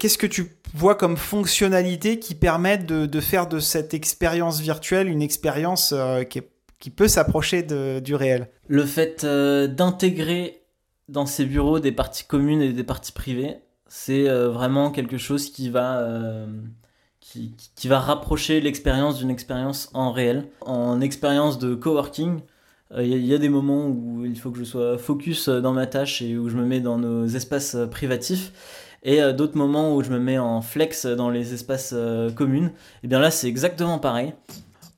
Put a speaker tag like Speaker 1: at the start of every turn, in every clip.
Speaker 1: qu'est-ce que tu vois comme fonctionnalité qui permettent de, faire de cette expérience virtuelle une expérience qui, peut s'approcher du réel?
Speaker 2: Le fait d'intégrer dans ces bureaux des parties communes et des parties privées, c'est vraiment quelque chose qui va qui, va rapprocher l'expérience d'une expérience en réel. En expérience de coworking, il euh, y, a des moments où il faut que je sois focus euh, dans ma tâche et où je me mets dans nos espaces euh, privatifs. Et d'autres moments où je me mets en flex dans les espaces communs. Et bien là, c'est exactement pareil.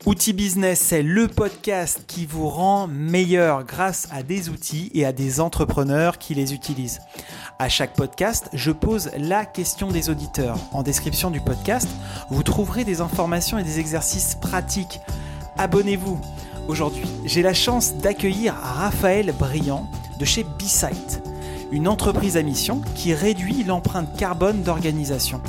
Speaker 1: Outils Business, c'est le podcast qui vous rend meilleur grâce à des outils et à des entrepreneurs qui les utilisent. À chaque podcast, je pose la question des auditeurs. En description du podcast, vous trouverez des informations et des exercices pratiques. Abonnez-vous. Aujourd'hui, j'ai la chance d'accueillir Raphaël Briand de chez B-Site, une entreprise à mission qui réduit l'empreinte carbone d'organisation.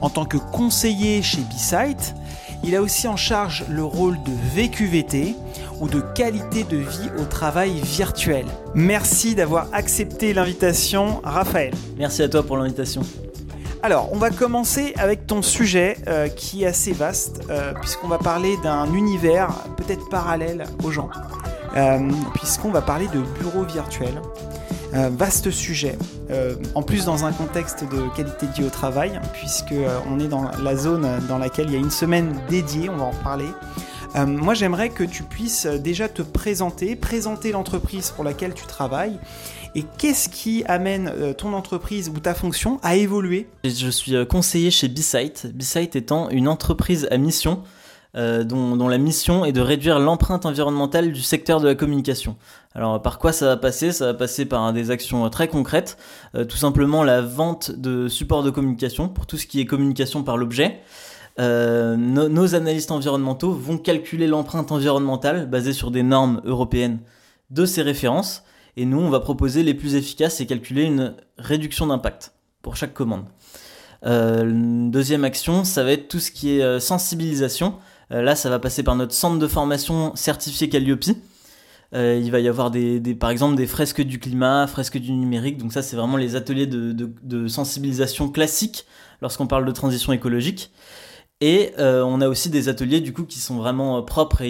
Speaker 1: En tant que conseiller chez B-Site, il a aussi en charge le rôle de VQVT ou de qualité de vie au travail virtuel. Merci d'avoir accepté l'invitation, Raphaël.
Speaker 2: Merci à toi pour l'invitation.
Speaker 1: Alors, on va commencer avec ton sujet euh, qui est assez vaste, euh, puisqu'on va parler d'un univers peut-être parallèle aux gens, euh, puisqu'on va parler de bureaux virtuels. Vaste sujet, en plus dans un contexte de qualité de vie au travail, puisque on est dans la zone dans laquelle il y a une semaine dédiée, on va en parler. moi, j'aimerais que tu puisses déjà te présenter, présenter l'entreprise pour laquelle tu travailles et qu'est-ce qui amène euh, ton entreprise ou ta fonction à évoluer?
Speaker 2: Je suis euh, conseiller chez B-Site, B-Site étant une entreprise à mission euh, dont, la mission est de réduire l'empreinte environnementale du secteur de la communication. Alors par quoi ça va passer? Ça va passer par des actions très concrètes, tout simplement la vente de supports de communication pour tout ce qui est communication par l'objet. nos analystes environnementaux vont calculer l'empreinte environnementale basée sur des normes européennes de ces références et nous, on va proposer les plus efficaces et calculer une réduction d'impact pour chaque commande. Euh, deuxième action, ça va être tout ce qui est euh, sensibilisation. Euh, là, ça va passer par notre centre de formation certifié Calliope. il va y avoir des, par exemple des fresques du climat, fresques du numérique. Donc ça, c'est vraiment les ateliers de, sensibilisation classiques lorsqu'on parle de transition écologique. Et on a aussi des ateliers du coup qui sont vraiment propres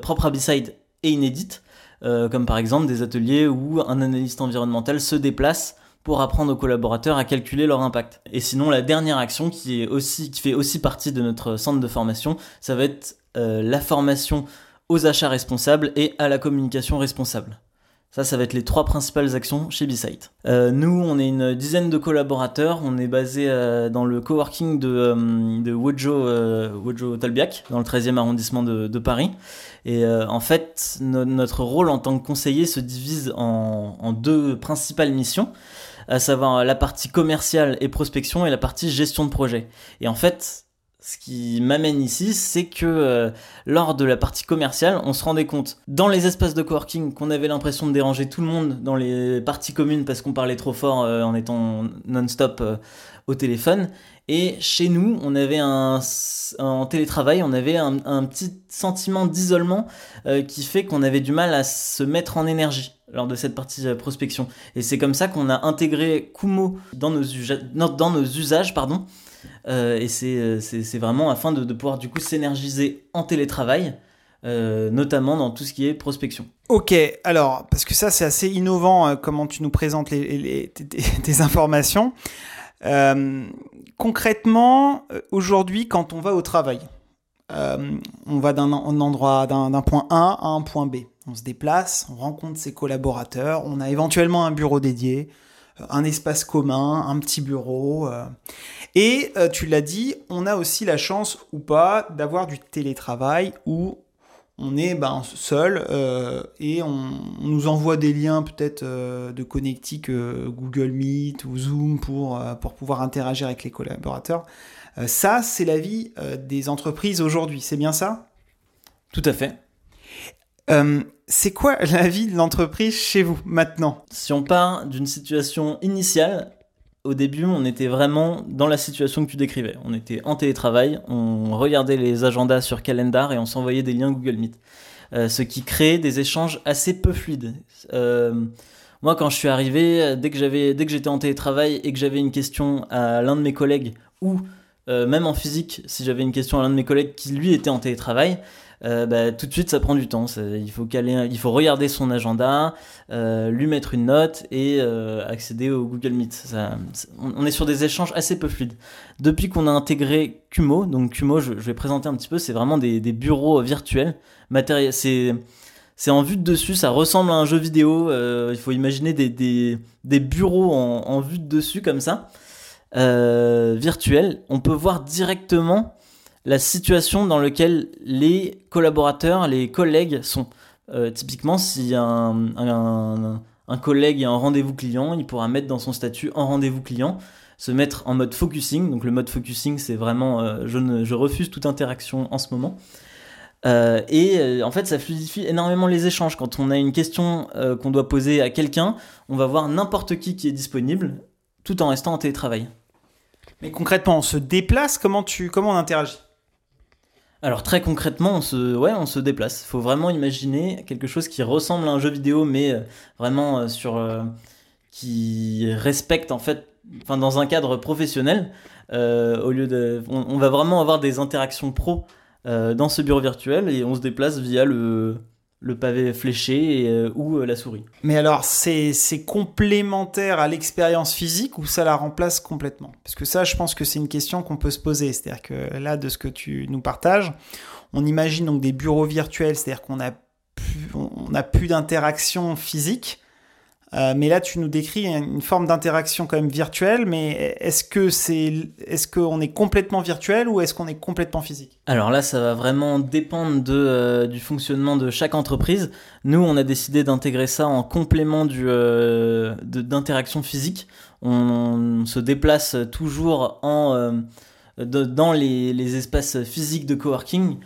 Speaker 2: propres à B-Side et inédites. Euh, comme par exemple des ateliers où un analyste environnemental se déplace pour apprendre aux collaborateurs à calculer leur impact. Et sinon, la dernière action qui, est aussi, qui fait aussi partie de notre centre de formation, ça va être euh, la formation aux achats responsables et à la communication responsable. Ça, ça va être les trois principales actions chez B-Site. Euh, nous, on est une dizaine de collaborateurs. On est basé euh, dans le coworking de, de Wojo, Wojo Talbiac, dans le 13e arrondissement de, Paris. Et en fait, notre rôle en tant que conseiller se divise en deux principales missions, à savoir la partie commerciale et prospection et la partie gestion de projet. Et en fait, ce qui m'amène ici, c'est que euh, lors de la partie commerciale, on se rendait compte dans les espaces de coworking qu'on avait l'impression de déranger tout le monde dans les parties communes parce qu'on parlait trop fort euh, en étant non-stop euh, au téléphone. Et chez nous, on avait un, en télétravail, on avait un, un petit sentiment d'isolement qui fait qu'on avait du mal à se mettre en énergie lors de cette partie prospection. Et c'est comme ça qu'on a intégré Kumo dans nos, dans nos usages, pardon, euh, et euh, c'est vraiment afin de, pouvoir du coup s'énergiser en télétravail. Euh, notamment dans tout ce qui est prospection.
Speaker 1: Ok, alors, parce que ça c'est assez innovant comment tu nous présentes les, tes, informations. concrètement, aujourd'hui, quand on va au travail, on va d'un endroit, d'un point A à un point B. On se déplace, on rencontre ses collaborateurs, on a éventuellement un bureau dédié, un espace commun, un petit bureau. Et euh, tu l'as dit, on a aussi la chance ou pas d'avoir du télétravail où on est ben, seul euh, et on, nous envoie des liens peut-être euh, de connectique Google Meet ou Zoom pour, pour pouvoir interagir avec les collaborateurs. ça, c'est la vie des entreprises aujourd'hui, c'est bien ça?
Speaker 2: Tout à fait.
Speaker 1: C'est quoi la vie de l'entreprise chez vous maintenant?
Speaker 2: Si on part d'une situation initiale, au début, on était vraiment dans la situation que tu décrivais. On était en télétravail, on regardait les agendas sur Calendar et on s'envoyait des liens Google Meet. Euh, ce qui crée des échanges assez peu fluides. Euh, Moi, quand je suis arrivé, dès que j'avais, dès que j'étais en télétravail et que j'avais une question à l'un de mes collègues ou même en physique, si j'avais une question à l'un de mes collègues qui lui était en télétravail, euh, bah, tout de suite ça prend du temps. Il faut, caler, il faut regarder son agenda, euh, lui mettre une note et euh, accéder au Google Meet. On est sur des échanges assez peu fluides. Depuis qu'on a intégré Kumo, donc Kumo, je, vais présenter un petit peu, c'est vraiment des, bureaux virtuels. C'est c'est en vue de dessus, ça ressemble à un jeu vidéo. il faut imaginer des, des, bureaux en, en, vue de dessus comme ça, virtuels. On peut voir directement la situation dans laquelle les collaborateurs, les collègues sont. Euh, typiquement, si un, collègue a un rendez-vous client, il pourra mettre dans son statut en rendez-vous client, se mettre en mode focusing. Donc le mode focusing, c'est vraiment euh, je refuse toute interaction en ce moment. Euh, et en fait, ça fluidifie énormément les échanges. Quand on a une question qu'on doit poser à quelqu'un, on va voir n'importe qui qui est disponible, tout en restant en télétravail.
Speaker 1: Mais concrètement, on se déplace? Comment tu, comment on interagit?
Speaker 2: Alors très concrètement, on se, ouais, on se déplace. Il faut vraiment imaginer quelque chose qui ressemble à un jeu vidéo, mais euh, vraiment euh, sur euh, qui respecte en fait, enfin dans un cadre professionnel. au lieu de, on, va vraiment avoir des interactions pro dans ce bureau virtuel et on se déplace via le le pavé fléché euh, ou euh, la souris.
Speaker 1: Mais alors, c'est complémentaire à l'expérience physique ou ça la remplace complètement? Parce que ça, je pense que c'est une question qu'on peut se poser. C'est-à-dire que là, de ce que tu nous partages, on imagine donc des bureaux virtuels, c'est-à-dire qu'on a plus, d'interaction physique, euh, mais là, tu nous décris une forme d'interaction quand même virtuelle, mais est-ce que c'est, est-ce qu'on est complètement virtuel ou est-ce qu'on est complètement physique?
Speaker 2: Alors là, ça va vraiment dépendre de, euh, du fonctionnement de chaque entreprise. Nous, on a décidé d'intégrer ça en complément du, euh, d'interaction physique. On, se déplace toujours en, dans les, les, espaces physiques de coworking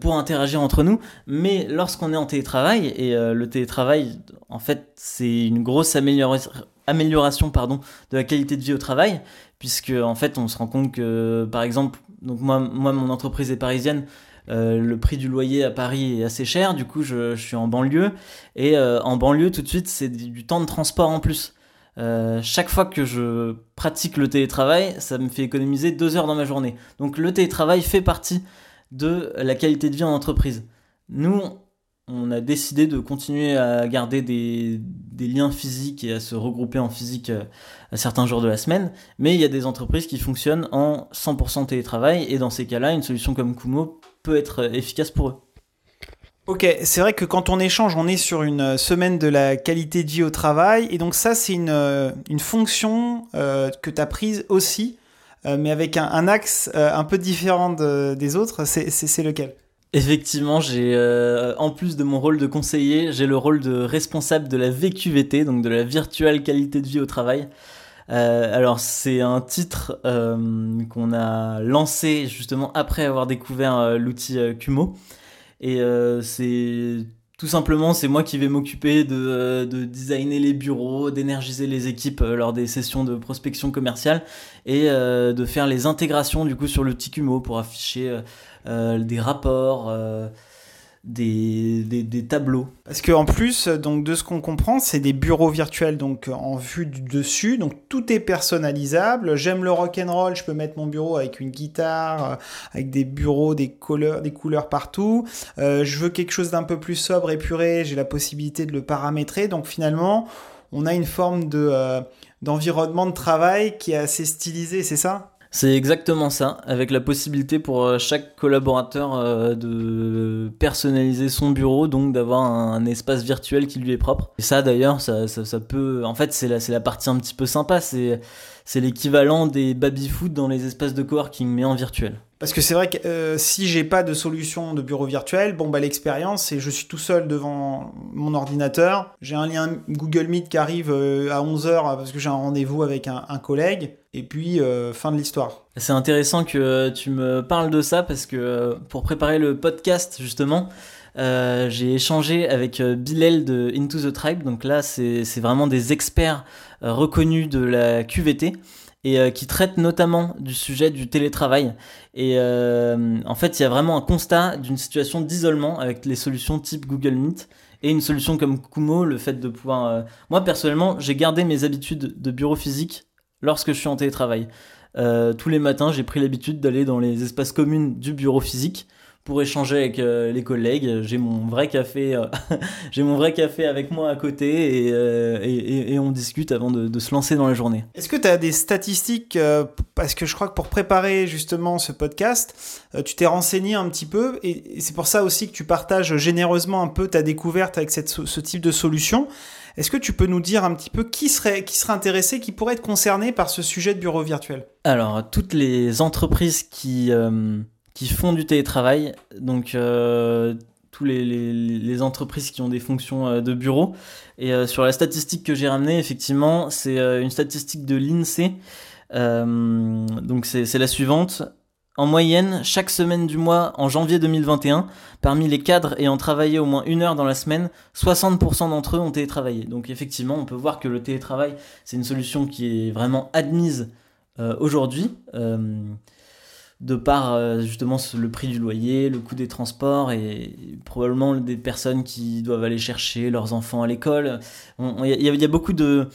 Speaker 2: pour interagir entre nous. Mais lorsqu'on est en télétravail, et euh, le télétravail, en fait, c'est une grosse amélioration, pardon, de la qualité de vie au travail, puisque en fait, on se rend compte que, par exemple, donc moi, moi mon entreprise est parisienne. Euh, le prix du loyer à Paris est assez cher, du coup je, suis en banlieue et euh, en banlieue tout de suite c'est du temps de transport en plus. chaque fois que je pratique le télétravail, ça me fait économiser deux heures dans ma journée. Donc le télétravail fait partie de la qualité de vie en entreprise. Nous, on a décidé de continuer à garder des, liens physiques et à se regrouper en physique euh, à certains jours de la semaine, mais il y a des entreprises qui fonctionnent en 100% télétravail, et dans ces cas-là, une solution comme Kumo peut être efficace pour eux.
Speaker 1: Ok, c'est vrai que quand on échange, on est sur une semaine de la qualité de vie au travail, et donc ça, c'est une, euh, fonction euh, que tu as prise aussi euh, mais avec un, axe euh, un peu différent des autres. C'est lequel?
Speaker 2: Effectivement, j'ai euh, en plus de mon rôle de conseiller, j'ai le rôle de responsable de la VQVT, donc de la virtuelle qualité de vie au travail. alors c'est un titre qu'on a lancé justement après avoir découvert l'outil Kumo. Et c'est tout simplement, c'est moi qui vais m'occuper de, euh, de, designer les bureaux, d'énergiser les équipes euh, lors des sessions de prospection commerciale et euh, de faire les intégrations du coup sur le Ticumo pour afficher des rapports, des, des, tableaux.
Speaker 1: Parce qu'en plus, donc de ce qu'on comprend, c'est des bureaux virtuels donc en vue du dessus, donc tout est personnalisable. J'aime le rock and roll, je peux mettre mon bureau avec une guitare, euh, avec des bureaux, des couleurs, des couleurs partout. Euh, je veux quelque chose d'un peu plus sobre, épuré, j'ai la possibilité de le paramétrer. Donc finalement, on a une forme de euh, d'environnement de travail qui est assez stylisé, c'est ça?
Speaker 2: C'est exactement ça, avec la possibilité pour euh, chaque collaborateur euh, de personnaliser son bureau, donc d'avoir un, espace virtuel qui lui est propre. Et ça d'ailleurs, ça, ça, peut... En fait, c'est la, la partie un petit peu sympa, c'est l'équivalent des baby-foot dans les espaces de coworking, mais en virtuel.
Speaker 1: Parce que c'est vrai que euh, si j'ai pas de solution de bureau virtuel, bon bah l'expérience c'est je suis tout seul devant mon ordinateur, j'ai un lien Google Meet qui arrive à 11h parce que j'ai un rendez-vous avec un, collègue et puis euh, fin de l'histoire.
Speaker 2: C'est intéressant que tu me parles de ça parce que pour préparer le podcast justement, j'ai échangé avec Bilal de Into the Tribe, donc là c'est vraiment des experts reconnus de la QVT et euh, qui traite notamment du sujet du télétravail. Et euh, en fait, il y a vraiment un constat d'une situation d'isolement avec les solutions type Google Meet Et une solution comme Kumo, le fait de pouvoir... Moi personnellement, j'ai gardé mes habitudes de bureau physique lorsque je suis en télétravail. tous les matins, j'ai pris l'habitude d'aller dans les espaces communs du bureau physique pour échanger avec euh, les collègues. J'ai mon vrai café, euh, mon vrai café avec moi à côté euh, et on discute avant de, de, se lancer dans la journée.
Speaker 1: Est-ce que tu as des statistiques Parce que je crois que pour préparer justement ce podcast, tu t'es renseigné un petit peu et, c'est pour ça aussi que tu partages généreusement un peu ta découverte avec cette, ce type de solution. Est-ce que tu peux nous dire un petit peu qui serait, intéressé, qui pourrait être concerné par ce sujet de bureau virtuel?
Speaker 2: Alors, toutes les entreprises qui qui font du télétravail. Donc, euh, tous les, entreprises qui ont des fonctions euh, de bureau. Et euh, sur la statistique que j'ai ramenée, effectivement, c'est une statistique de l'INSEE. donc, c'est la suivante. En moyenne, chaque semaine du mois, en janvier 2021, parmi les cadres ayant travaillé au moins une heure dans la semaine, 60% d'entre eux ont télétravaillé. Donc effectivement, on peut voir que le télétravail, c'est une solution qui est vraiment admise aujourd'hui de par euh, justement le prix du loyer, le coût des transports et probablement des personnes qui doivent aller chercher leurs enfants à l'école. Il y, a beaucoup de,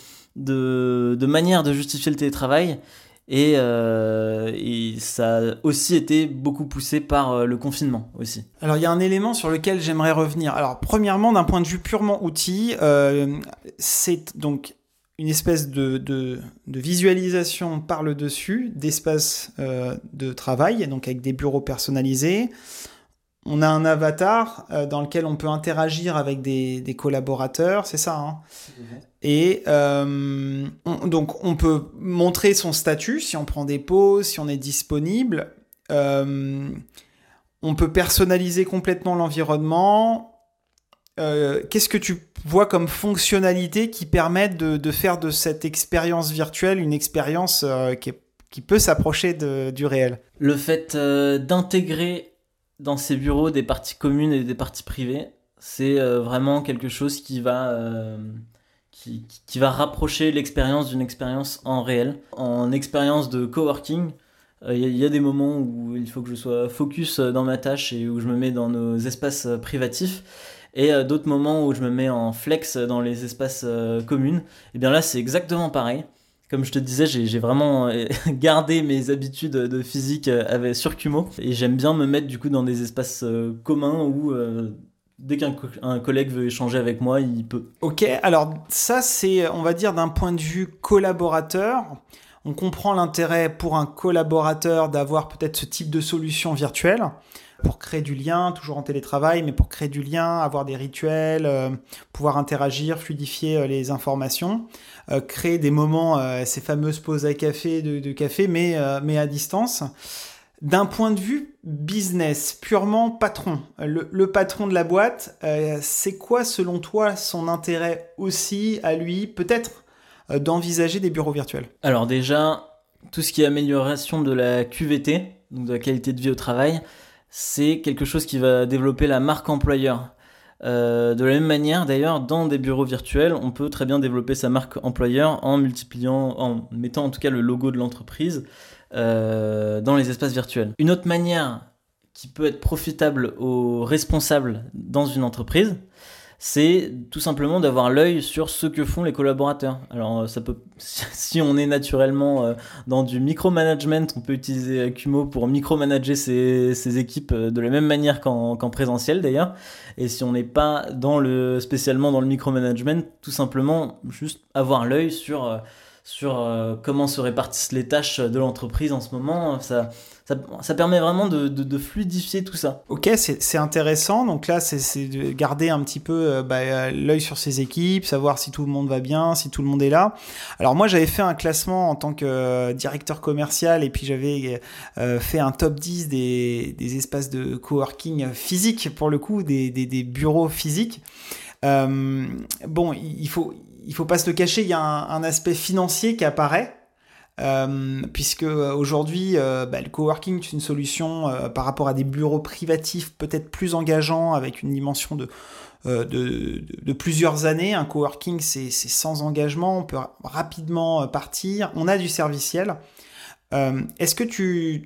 Speaker 2: manières de justifier le télétravail et, euh, et, ça a aussi été beaucoup poussé par euh, le confinement aussi.
Speaker 1: Alors il y a un élément sur lequel j'aimerais revenir. Alors premièrement, d'un point de vue purement outil, c'est donc une espèce de, de, visualisation par le dessus d'espace euh, de travail, donc avec des bureaux personnalisés. On a un avatar euh, dans lequel on peut interagir avec des, des collaborateurs, c'est ça. Hein Et euh, donc on peut montrer son statut, si on prend des pauses, si on est disponible. on peut personnaliser complètement l'environnement. Qu'est-ce que tu vois comme fonctionnalité qui permettent de, faire de cette expérience virtuelle une expérience euh, qui, peut s'approcher du réel?
Speaker 2: Le fait euh, d'intégrer dans ces bureaux des parties communes et des parties privées, c'est euh, vraiment quelque chose qui va, qui, qui, va rapprocher l'expérience d'une expérience en réel. En expérience de coworking, il y, a des moments où il faut que je sois focus dans ma tâche et où je me mets dans nos espaces privatifs et euh, d'autres moments où je me mets en flex dans les espaces euh, communs, et eh bien là c'est exactement pareil. Comme je te disais, j'ai vraiment euh, gardé mes habitudes de physique avec, sur Kumo et j'aime bien me mettre du coup dans des espaces communs où dès qu'un collègue veut échanger avec moi, il peut.
Speaker 1: Ok, alors ça c'est, on va dire, d'un point de vue collaborateur. On comprend l'intérêt pour un collaborateur d'avoir peut-être ce type de solution virtuelle pour créer du lien, toujours en télétravail, mais pour créer du lien, avoir des rituels, euh, pouvoir interagir, fluidifier euh, les informations, euh, créer des moments, ces fameuses pauses à café, de, café, mais, mais à distance. D'un point de vue business, purement patron, le, le patron de la boîte, c'est quoi selon toi son intérêt aussi à lui, peut-être d'envisager des bureaux virtuels?
Speaker 2: Alors déjà, tout ce qui est amélioration de la QVT, donc de la qualité de vie au travail, c'est quelque chose qui va développer la marque employeur. Euh, de la même manière, d'ailleurs, dans des bureaux virtuels, on peut très bien développer sa marque employeur en multipliant, en mettant en tout cas le logo de l'entreprise euh, dans les espaces virtuels. Une autre manière qui peut être profitable aux responsables dans une entreprise, c'est tout simplement d'avoir l'œil sur ce que font les collaborateurs. Alors ça peut, si on est naturellement euh, dans du micromanagement, on peut utiliser Kumo pour micromanager ses, équipes euh, de la même manière qu'en présentiel d'ailleurs. Et si on n'est pas dans le spécialement dans le micromanagement, tout simplement juste avoir l'œil sur euh, sur comment se répartissent les tâches de l'entreprise en ce moment. Ça, ça, permet vraiment de, fluidifier tout ça.
Speaker 1: Ok, c'est intéressant. Donc là, c'est de garder un petit peu euh, bah, euh, l'œil sur ses équipes, savoir si tout le monde va bien, si tout le monde est là. Alors moi, j'avais fait un classement en tant que euh, directeur commercial et puis j'avais fait un top 10 des, espaces de coworking physique, pour le coup, des, bureaux physiques. bon, il faut, il faut pas se le cacher, il y a un aspect financier qui apparaît. Euh, puisque euh, aujourd'hui, euh, bah, le coworking c'est une solution par rapport à des bureaux privatifs peut-être plus engageants avec une dimension de, plusieurs années. Un coworking, c'est sans engagement, on peut rapidement partir, on a du serviciel. Est-ce que tu,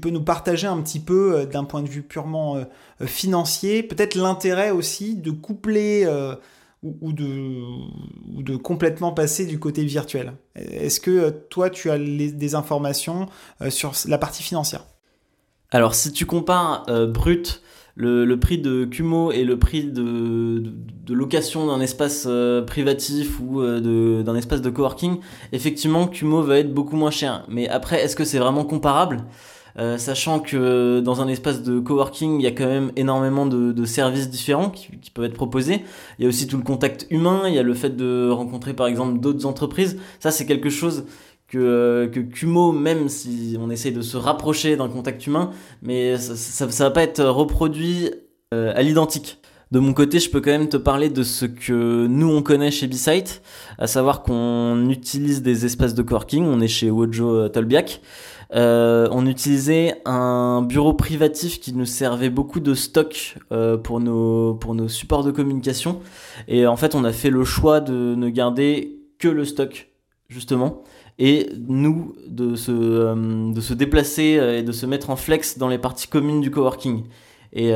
Speaker 1: peux nous partager un petit peu, d'un point de vue purement financier, peut-être l'intérêt aussi de coupler ou, de, complètement passer du côté virtuel. Est-ce que toi, tu as des informations sur la partie financière?
Speaker 2: Alors, si tu compares brut le, prix de Kumo et le prix de, location d'un espace euh, privatif ou euh, d'un espace de coworking, effectivement, Kumo va être beaucoup moins cher. Mais après, est-ce que c'est vraiment comparable? Euh, sachant que dans un espace de coworking, il y a quand même énormément de, services différents qui, qui, peuvent être proposés. Il y a aussi tout le contact humain, il y a le fait de rencontrer par exemple d'autres entreprises. Ça, c'est quelque chose que, euh, que Kumo, même si on essaye de se rapprocher d'un contact humain, mais ça, ça, va pas être reproduit euh, à l'identique. De mon côté, je peux quand même te parler de ce que nous on connaît chez B-Site, à savoir qu'on utilise des espaces de coworking, on est chez Wojo euh, Tolbiac. Euh, on utilisait un bureau privatif qui nous servait beaucoup de stock euh, pour, nos, supports de communication. Et en fait, on a fait le choix de ne garder que le stock, justement et nous de se, euh, déplacer et de se mettre en flex dans les parties communes du coworking et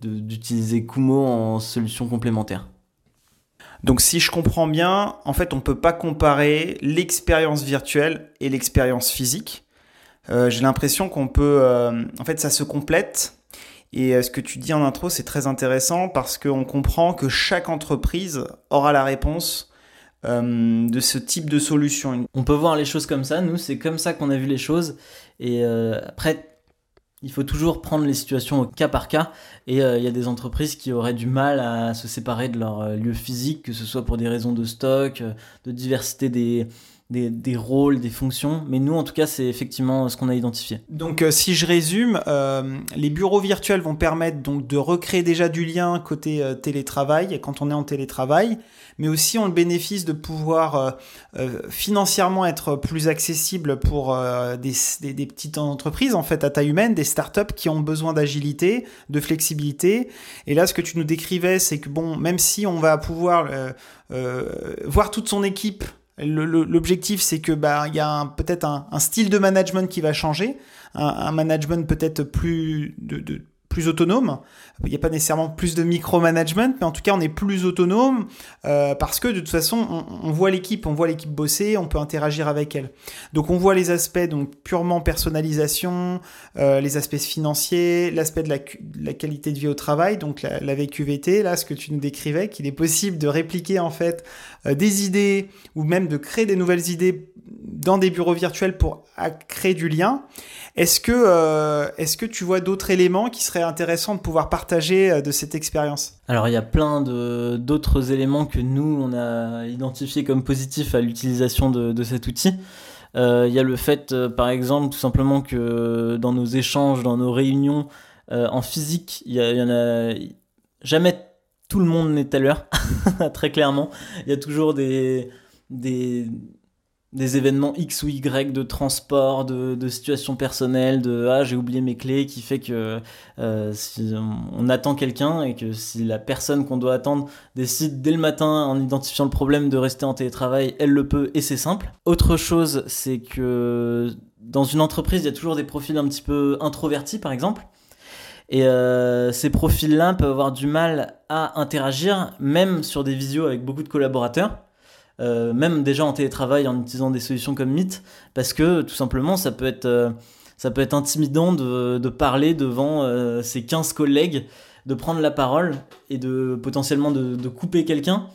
Speaker 2: d'utiliser Kumo en solution complémentaire.
Speaker 1: Donc si je comprends bien, en fait on ne peut pas comparer l'expérience virtuelle et l'expérience physique. J'ai l'impression qu'on peut... en fait ça se complète. Et ce que tu dis en intro, c'est très intéressant parce qu'on comprend que chaque entreprise aura la réponse euh, de ce type de solution.
Speaker 2: On peut voir les choses comme ça, nous c'est comme ça qu'on a vu les choses. Et euh, après, il faut toujours prendre les situations au cas par cas. Et euh, il y a des entreprises qui auraient du mal à se séparer de leur lieu physique, que ce soit pour des raisons de stock, de diversité des, des, rôles, des fonctions. Mais nous, en tout cas, c'est effectivement ce qu'on a identifié.
Speaker 1: Donc, si je résume, les bureaux virtuels vont permettre donc de recréer déjà du lien côté télétravail quand on est en télétravail mais aussi ont le bénéfice de pouvoir euh, euh, financièrement être plus accessible pour euh, des, des, petites entreprises en fait à taille humaine, des startups qui ont besoin d'agilité, de flexibilité. Et là, ce que tu nous décrivais, c'est que bon, même si on va pouvoir voir toute son équipe L'objectif, c'est que bah il y a peut-être un, style de management qui va changer, un, management peut-être plus de, plus autonome. Il n'y a pas nécessairement plus de micromanagement, mais en tout cas, on est plus autonome euh, parce que de toute façon, on, voit l'équipe, on voit l'équipe bosser, on peut interagir avec elle. Donc, on voit les aspects donc purement personnalisation, euh, les aspects financiers, l'aspect de la, qualité de vie au travail, donc la, VQVT, là, ce que tu nous décrivais, qu'il est possible de répliquer en fait euh, des idées ou même de créer des nouvelles idées dans des bureaux virtuels pour créer du lien. Est-ce que, euh, est-ce que tu vois d'autres éléments qui seraient intéressants de pouvoir partager euh, de cette expérience?
Speaker 2: Alors il y a plein d'autres éléments que nous, on a identifiés comme positifs à l'utilisation de, cet outil. Euh, il y a le fait, par exemple, tout simplement que dans nos échanges, dans nos réunions en physique, il y, en a jamais tout le monde n'est à l'heure, très clairement. Il y a toujours des, des, des événements X ou Y de transport, de, de situations personnelles, de ah j'ai oublié mes clés, qui fait que euh, si on, attend quelqu'un et que si la personne qu'on doit attendre décide dès le matin en identifiant le problème de rester en télétravail, elle le peut et c'est simple. Autre chose, c'est que dans une entreprise, il y a toujours des profils un petit peu introvertis par exemple. Et euh, ces profils-là peuvent avoir du mal à interagir, même sur des visios avec beaucoup de collaborateurs. Euh, même déjà en télétravail en utilisant des solutions comme Meet, parce que tout simplement ça peut être, euh, ça peut être intimidant de, de parler devant euh, ses 15 collègues, de prendre la parole et de potentiellement de, de couper quelqu'un.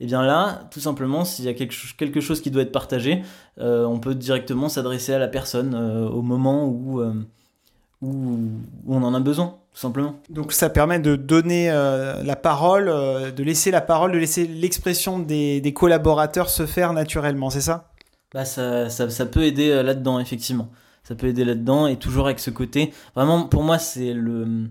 Speaker 2: Et bien là, tout simplement, s'il y a quelque, quelque, chose qui doit être partagé, on peut directement s'adresser à la personne au moment où, où, on en a besoin simplement.
Speaker 1: Donc ça permet de donner euh, la parole, euh, de laisser la parole, de laisser l'expression des, des, collaborateurs se faire naturellement, c'est ça?
Speaker 2: Bah ça, ça, ça, peut aider euh, là-dedans, effectivement. Ça peut aider là-dedans et toujours avec ce côté. Vraiment, pour moi, c'est le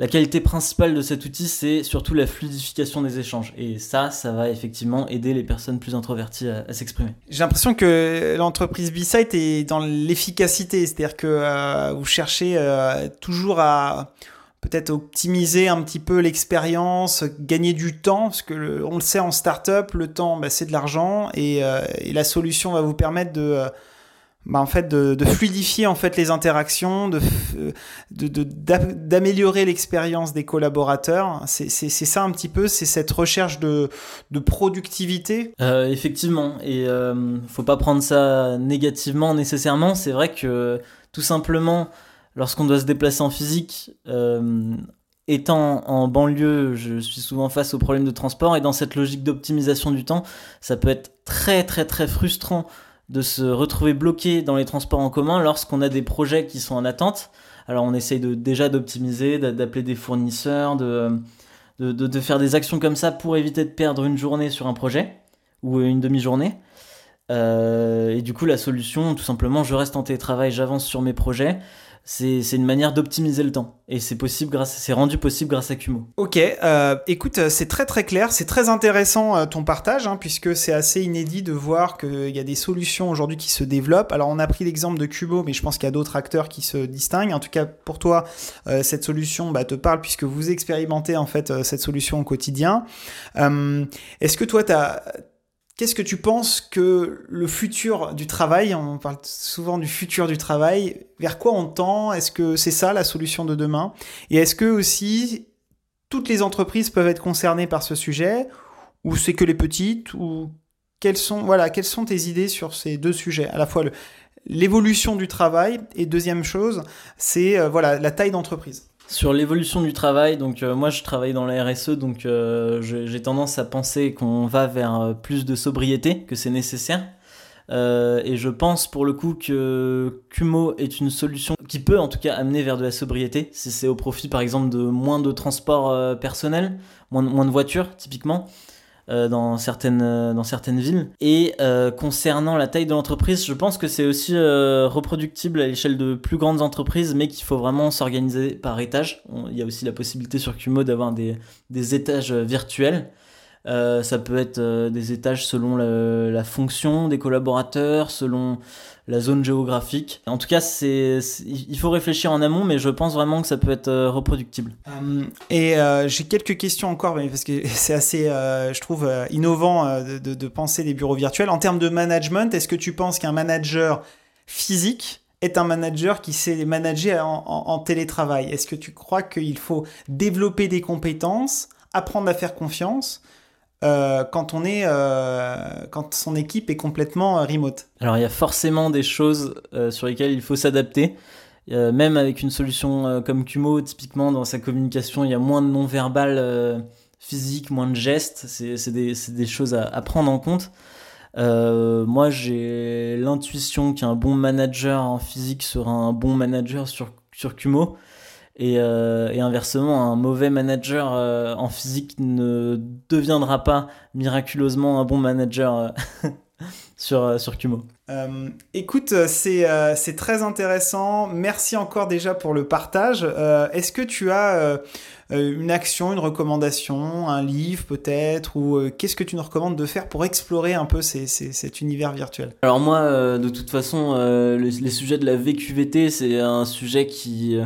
Speaker 2: la qualité principale de cet outil, c'est surtout la fluidification des échanges. Et ça, ça va effectivement aider les personnes plus introverties à, s'exprimer.
Speaker 1: J'ai l'impression que l'entreprise B-Site est dans l'efficacité, c'est-à-dire que euh, vous cherchez euh, toujours à peut-être optimiser un petit peu l'expérience, gagner du temps, parce que on le sait en startup, le temps, bah, c'est de l'argent, euh, et, la solution va vous permettre de bah, en fait de, fluidifier en fait les interactions, de d'améliorer l'expérience des collaborateurs. C'est ça un petit peu, c'est cette recherche de, de productivité.
Speaker 2: Euh, effectivement, et euh, faut pas prendre ça négativement nécessairement. C'est vrai que tout simplement, lorsqu'on doit se déplacer en physique, euh, étant en banlieue, je suis souvent face aux problèmes de transport et dans cette logique d'optimisation du temps, ça peut être très très très frustrant de se retrouver bloqué dans les transports en commun lorsqu'on a des projets qui sont en attente. Alors on essaye déjà d'optimiser, d'appeler des fournisseurs, de, de, faire des actions comme ça pour éviter de perdre une journée sur un projet ou une demi-journée. Euh, et du coup la solution, tout simplement, je reste en télétravail, j'avance sur mes projets c'est une manière d'optimiser le temps. Et c'est possible grâce, c'est rendu possible grâce à Kumo.
Speaker 1: Ok, euh, écoute, euh, c'est très très clair, c'est très intéressant euh, ton partage, hein, puisque c'est assez inédit de voir qu'il y a des solutions aujourd'hui qui se développent. Alors on a pris l'exemple de Kumo, mais je pense qu'il y a d'autres acteurs qui se distinguent. En tout cas, pour toi, cette solution bah, te parle puisque vous expérimentez en fait cette solution au quotidien. Est-ce que toi, tu as Qu'est-ce que tu penses que le futur du travail, on parle souvent du futur du travail, vers quoi on tend? Est-ce que c'est ça la solution de demain? Et est-ce que aussi toutes les entreprises peuvent être concernées par ce sujet? Ou c'est que les petites? Ou quelles sont voilà, quelles sont tes idées sur ces deux sujets? À la fois l'évolution du travail et deuxième chose, c'est euh, voilà, la taille d'entreprise.
Speaker 2: Sur l'évolution du travail, donc euh, moi je travaille dans la RSE, donc euh, j'ai tendance à penser qu'on va vers euh, plus de sobriété, que c'est nécessaire. et je pense pour le coup que Kumo est une solution qui peut en tout cas amener vers de la sobriété, si c'est au profit par exemple de moins de transport personnel, moins, moins de voitures typiquement. Euh, dans, certaines, euh, dans certaines villes. Et euh, concernant la taille de l'entreprise, je pense que c'est aussi reproductible à l'échelle de plus grandes entreprises, mais qu'il faut vraiment s'organiser par étage. Il y a aussi la possibilité sur Kumo d'avoir des étages virtuels. Ça peut être des étages selon la fonction des collaborateurs, selon la zone géographique. En tout cas, il faut réfléchir en amont, mais je pense vraiment que ça peut être euh, reproductible.
Speaker 1: Euh, et euh, j'ai quelques questions encore, parce que c'est assez, je trouve, innovant de, penser des bureaux virtuels. En termes de management, est-ce que tu penses qu'un manager physique est un manager qui sait manager en télétravail? Est-ce que tu crois qu'il faut développer des compétences, apprendre à faire confiance euh, quand on est euh, quand son équipe est complètement euh, remote
Speaker 2: Alors il y a forcément des choses sur lesquelles il faut s'adapter. même avec une solution comme Kumo, typiquement dans sa communication, il y a moins de non-verbal physique, moins de gestes. C'est des, choses à, à, prendre en compte. moi, j'ai l'intuition qu'un bon manager en physique sera un bon manager sur, sur Kumo. Euh, et, inversement, un mauvais manager euh, en physique ne deviendra pas miraculeusement un bon manager euh, sur, sur Kumo.
Speaker 1: écoute, c'est très intéressant. Merci encore déjà pour le partage. Est-ce que tu as une action, une recommandation, un livre peut-être, ou qu'est-ce que tu nous recommandes de faire pour explorer un peu cet univers virtuel?
Speaker 2: Alors moi, de toute façon, les, sujets de la VQVT, c'est un sujet qui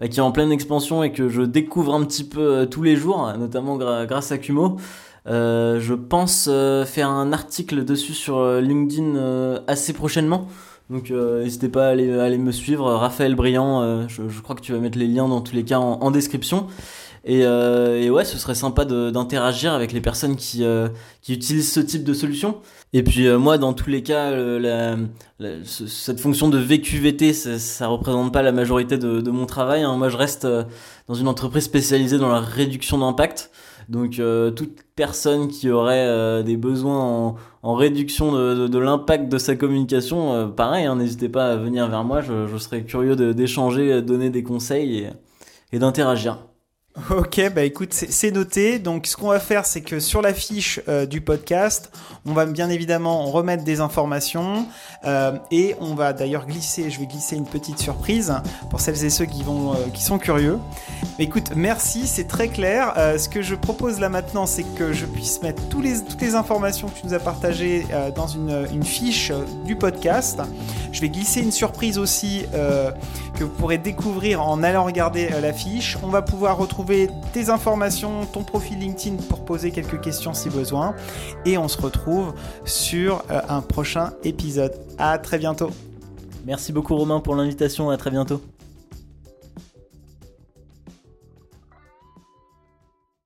Speaker 2: bah, qui est en pleine expansion et que je découvre un petit peu euh, tous les jours, notamment grâce à Kumo. Euh, je pense euh, faire un article dessus sur LinkedIn assez prochainement. Donc n'hésitez pas à aller, me suivre. Raphaël Briand, je, crois que tu vas mettre les liens dans tous les cas en description. Et, ouais, ce serait sympa d'interagir avec les personnes qui utilisent ce type de solution. Et puis euh, moi, dans tous les cas, la, cette fonction de VQVT, ça, ça représente pas la majorité de, de mon travail. Hein. Moi, je reste dans une entreprise spécialisée dans la réduction d'impact. Donc toute personne qui aurait des besoins en, en réduction de, de, l'impact de sa communication, pareil, hein, n'hésitez pas à venir vers moi, je, je serais curieux d'échanger, de, donner des conseils et, et d'interagir.
Speaker 1: Ok, bah écoute, c'est noté. Donc ce qu'on va faire, c'est que sur la fiche euh, du podcast, on va bien évidemment remettre des informations euh, et on va d'ailleurs glisser, je vais glisser une petite surprise pour celles et ceux qui, vont, euh, qui sont curieux. Écoute, merci, c'est très clair. ce que je propose là maintenant, c'est que je puisse mettre tous les, toutes les informations que tu nous as partagées dans une, une, fiche du podcast. Je vais glisser une surprise aussi que vous pourrez découvrir en allant regarder la fiche. On va pouvoir retrouver tes informations, ton profil LinkedIn pour poser quelques questions si besoin. Et on se retrouve sur euh, un prochain épisode. À très bientôt.
Speaker 2: Merci beaucoup Romain pour l'invitation, à très bientôt.